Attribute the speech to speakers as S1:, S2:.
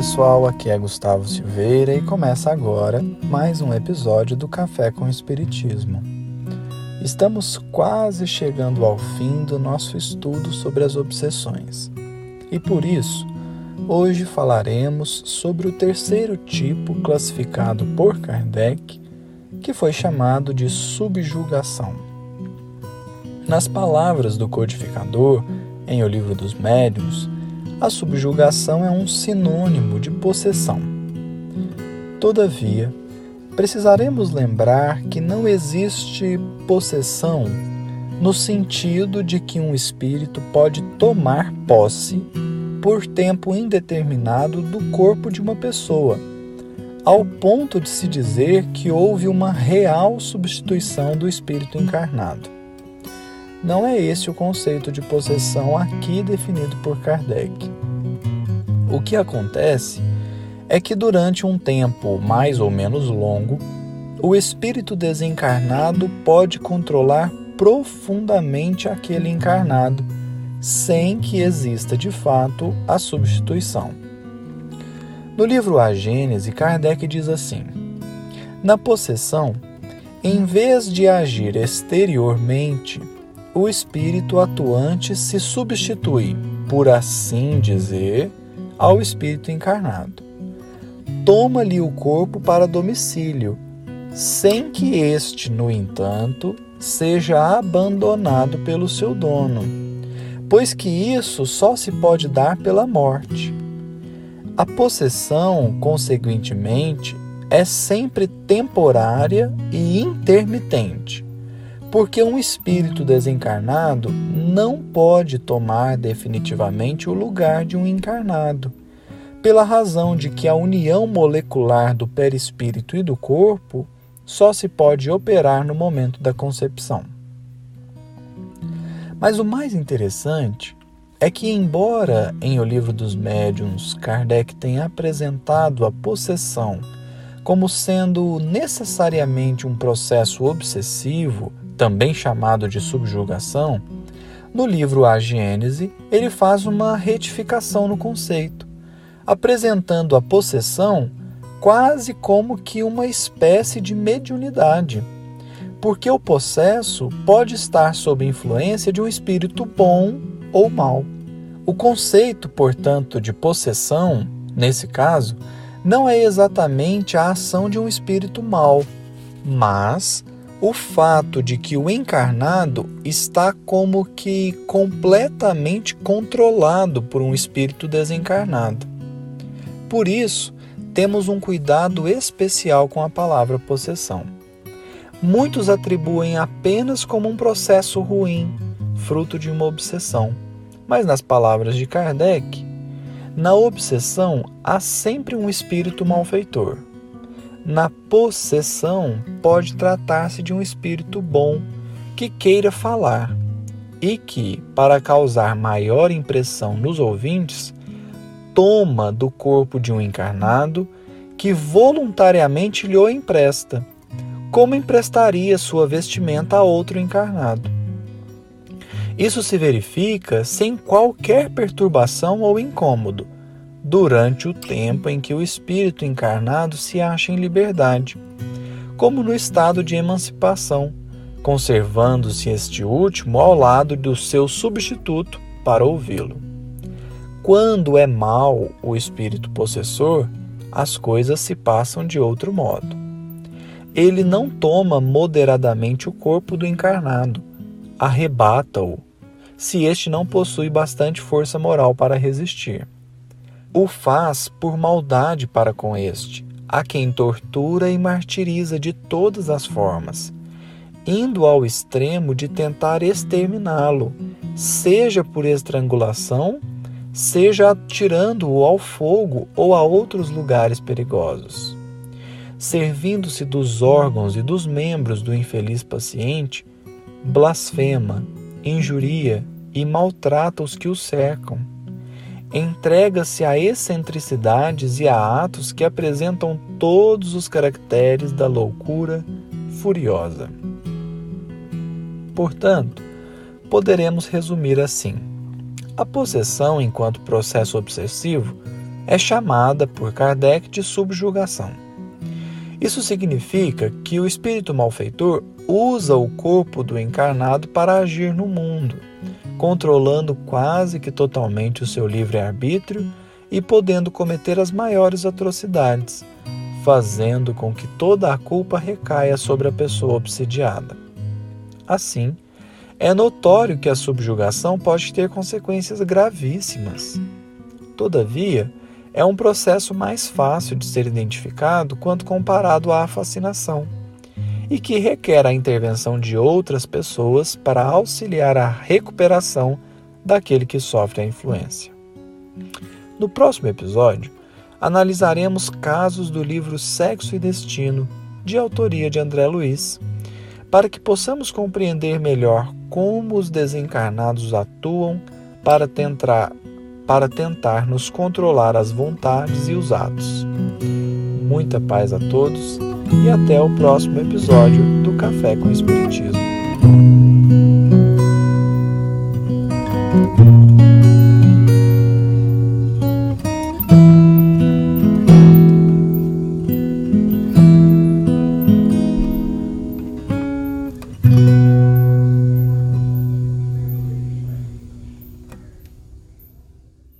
S1: pessoal, aqui é Gustavo Silveira e começa agora mais um episódio do Café com Espiritismo. Estamos quase chegando ao fim do nosso estudo sobre as obsessões e por isso hoje falaremos sobre o terceiro tipo classificado por Kardec, que foi chamado de subjugação. Nas palavras do codificador, em O Livro dos Médiuns, a subjugação é um sinônimo de possessão. Todavia, precisaremos lembrar que não existe possessão no sentido de que um espírito pode tomar posse por tempo indeterminado do corpo de uma pessoa, ao ponto de se dizer que houve uma real substituição do espírito encarnado. Não é esse o conceito de possessão aqui definido por Kardec. O que acontece é que durante um tempo mais ou menos longo, o espírito desencarnado pode controlar profundamente aquele encarnado, sem que exista de fato a substituição. No livro A Gênese, Kardec diz assim: Na possessão, em vez de agir exteriormente, o espírito atuante se substitui, por assim dizer, ao espírito encarnado. Toma-lhe o corpo para domicílio, sem que este, no entanto, seja abandonado pelo seu dono, pois que isso só se pode dar pela morte. A possessão, consequentemente, é sempre temporária e intermitente porque um espírito desencarnado não pode tomar definitivamente o lugar de um encarnado, pela razão de que a união molecular do perispírito e do corpo só se pode operar no momento da concepção. Mas o mais interessante é que, embora em O Livro dos Médiuns Kardec tenha apresentado a possessão como sendo necessariamente um processo obsessivo também chamado de subjugação, no livro A Gênese, ele faz uma retificação no conceito, apresentando a possessão quase como que uma espécie de mediunidade, porque o possesso pode estar sob influência de um espírito bom ou mau. O conceito, portanto, de possessão, nesse caso, não é exatamente a ação de um espírito mau, mas o fato de que o encarnado está como que completamente controlado por um espírito desencarnado. Por isso, temos um cuidado especial com a palavra possessão. Muitos atribuem apenas como um processo ruim, fruto de uma obsessão. Mas, nas palavras de Kardec, na obsessão há sempre um espírito malfeitor na possessão, pode tratar-se de um espírito bom que queira falar e que, para causar maior impressão nos ouvintes, toma do corpo de um encarnado que voluntariamente lhe o empresta, como emprestaria sua vestimenta a outro encarnado. Isso se verifica sem qualquer perturbação ou incômodo durante o tempo em que o espírito encarnado se acha em liberdade, como no estado de emancipação, conservando-se este último ao lado do seu substituto para ouvi-lo. Quando é mau o espírito possessor, as coisas se passam de outro modo. Ele não toma moderadamente o corpo do encarnado, arrebata-o, se este não possui bastante força moral para resistir o faz por maldade para com este, a quem tortura e martiriza de todas as formas, indo ao extremo de tentar exterminá-lo, seja por estrangulação, seja atirando-o ao fogo ou a outros lugares perigosos. Servindo-se dos órgãos e dos membros do infeliz paciente, blasfema, injuria e maltrata os que o cercam entrega-se a excentricidades e a atos que apresentam todos os caracteres da loucura furiosa. Portanto, poderemos resumir assim: a possessão, enquanto processo obsessivo, é chamada por Kardec de subjugação. Isso significa que o espírito malfeitor usa o corpo do encarnado para agir no mundo, controlando quase que totalmente o seu livre-arbítrio e podendo cometer as maiores atrocidades, fazendo com que toda a culpa recaia sobre a pessoa obsidiada. Assim, é notório que a subjugação pode ter consequências gravíssimas. Todavia, é um processo mais fácil de ser identificado quando comparado à fascinação e que requer a intervenção de outras pessoas para auxiliar a recuperação daquele que sofre a influência. No próximo episódio, analisaremos casos do livro Sexo e Destino, de autoria de André Luiz, para que possamos compreender melhor como os desencarnados atuam para tentar, para tentar nos controlar as vontades e os atos. Muita paz a todos e até o próximo episódio do Café com Espiritismo.